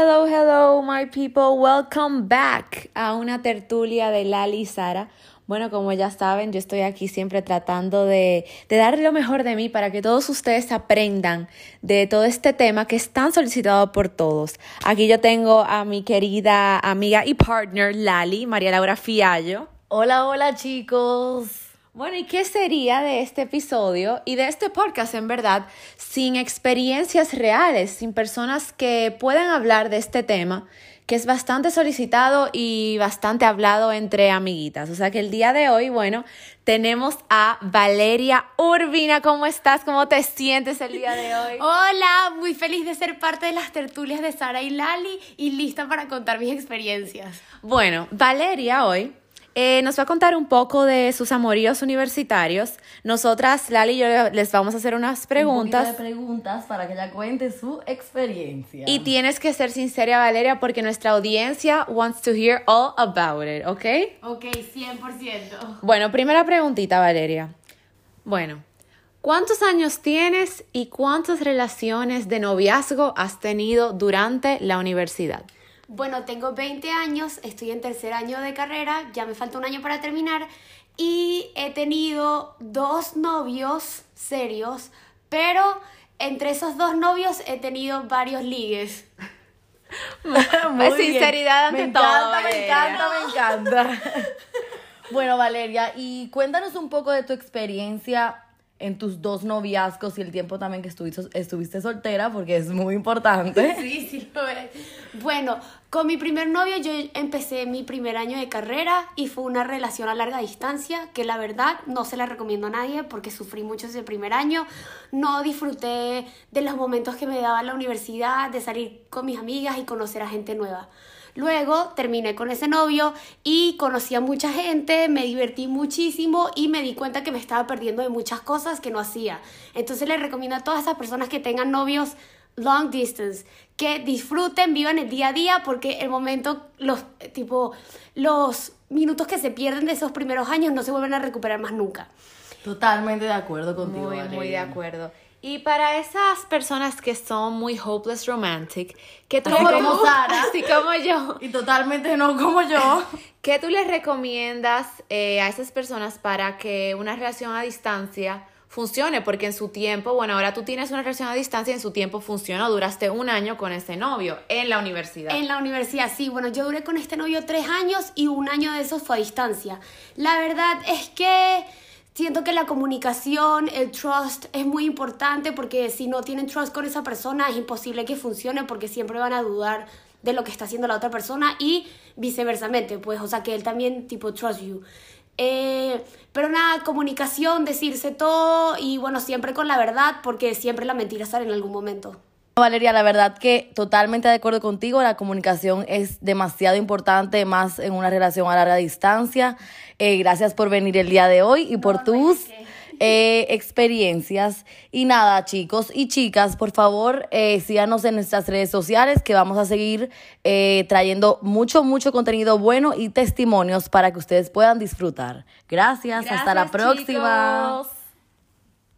Hello, hello, my people. Welcome back a una tertulia de Lali y Sara. Bueno, como ya saben, yo estoy aquí siempre tratando de, de dar lo mejor de mí para que todos ustedes aprendan de todo este tema que es tan solicitado por todos. Aquí yo tengo a mi querida amiga y partner Lali, María Laura Fiallo. Hola, hola chicos. Bueno, ¿y qué sería de este episodio y de este podcast en verdad sin experiencias reales, sin personas que puedan hablar de este tema que es bastante solicitado y bastante hablado entre amiguitas? O sea que el día de hoy, bueno, tenemos a Valeria Urbina. ¿Cómo estás? ¿Cómo te sientes el día de hoy? Hola, muy feliz de ser parte de las tertulias de Sara y Lali y lista para contar mis experiencias. Bueno, Valeria hoy eh, nos va a contar un poco de sus amoríos universitarios. Nosotras, Lali y yo, les vamos a hacer unas preguntas. Un de preguntas para que ella cuente su experiencia. Y tienes que ser sincera, Valeria, porque nuestra audiencia wants to hear all about it, ¿ok? Ok, 100%. Bueno, primera preguntita, Valeria. Bueno, ¿cuántos años tienes y cuántas relaciones de noviazgo has tenido durante la universidad? Bueno, tengo 20 años, estoy en tercer año de carrera, ya me falta un año para terminar y he tenido dos novios serios, pero entre esos dos novios he tenido varios ligues. Muy sinceridad ante me todo, encanta, me encanta, me encanta. bueno, Valeria, y cuéntanos un poco de tu experiencia en tus dos noviazgos y el tiempo también que estuviste, estuviste soltera, porque es muy importante. Sí, sí lo es. Bueno, con mi primer novio yo empecé mi primer año de carrera y fue una relación a larga distancia que la verdad no se la recomiendo a nadie porque sufrí mucho ese primer año. No disfruté de los momentos que me daba la universidad, de salir con mis amigas y conocer a gente nueva. Luego terminé con ese novio y conocí a mucha gente, me divertí muchísimo y me di cuenta que me estaba perdiendo de muchas cosas que no hacía. Entonces les recomiendo a todas esas personas que tengan novios long distance, que disfruten, vivan el día a día porque el momento, los, tipo, los minutos que se pierden de esos primeros años no se vuelven a recuperar más nunca. Totalmente de acuerdo contigo, Muy, muy de Valeria. acuerdo. Y para esas personas que son muy hopeless romantic, que tú Así le- como Sara. así como yo, Y totalmente no como yo. ¿qué tú les recomiendas eh, a esas personas para que una relación a distancia funcione? Porque en su tiempo, bueno, ahora tú tienes una relación a distancia y en su tiempo funcionó, duraste un año con ese novio en la universidad. En la universidad, sí. Bueno, yo duré con este novio tres años y un año de esos fue a distancia. La verdad es que siento que la comunicación, el trust es muy importante porque si no tienen trust con esa persona es imposible que funcione porque siempre van a dudar de lo que está haciendo la otra persona y viceversamente, pues, o sea, que él también tipo trust you. Eh, pero nada, comunicación, decirse todo y bueno, siempre con la verdad porque siempre la mentira sale en algún momento. Valeria, la verdad que totalmente de acuerdo contigo, la comunicación es demasiado importante, más en una relación a larga distancia. Eh, gracias por venir el día de hoy y por tus eh, experiencias. Y nada, chicos y chicas, por favor, eh, síganos en nuestras redes sociales que vamos a seguir eh, trayendo mucho, mucho contenido bueno y testimonios para que ustedes puedan disfrutar. Gracias, hasta la próxima. chicos.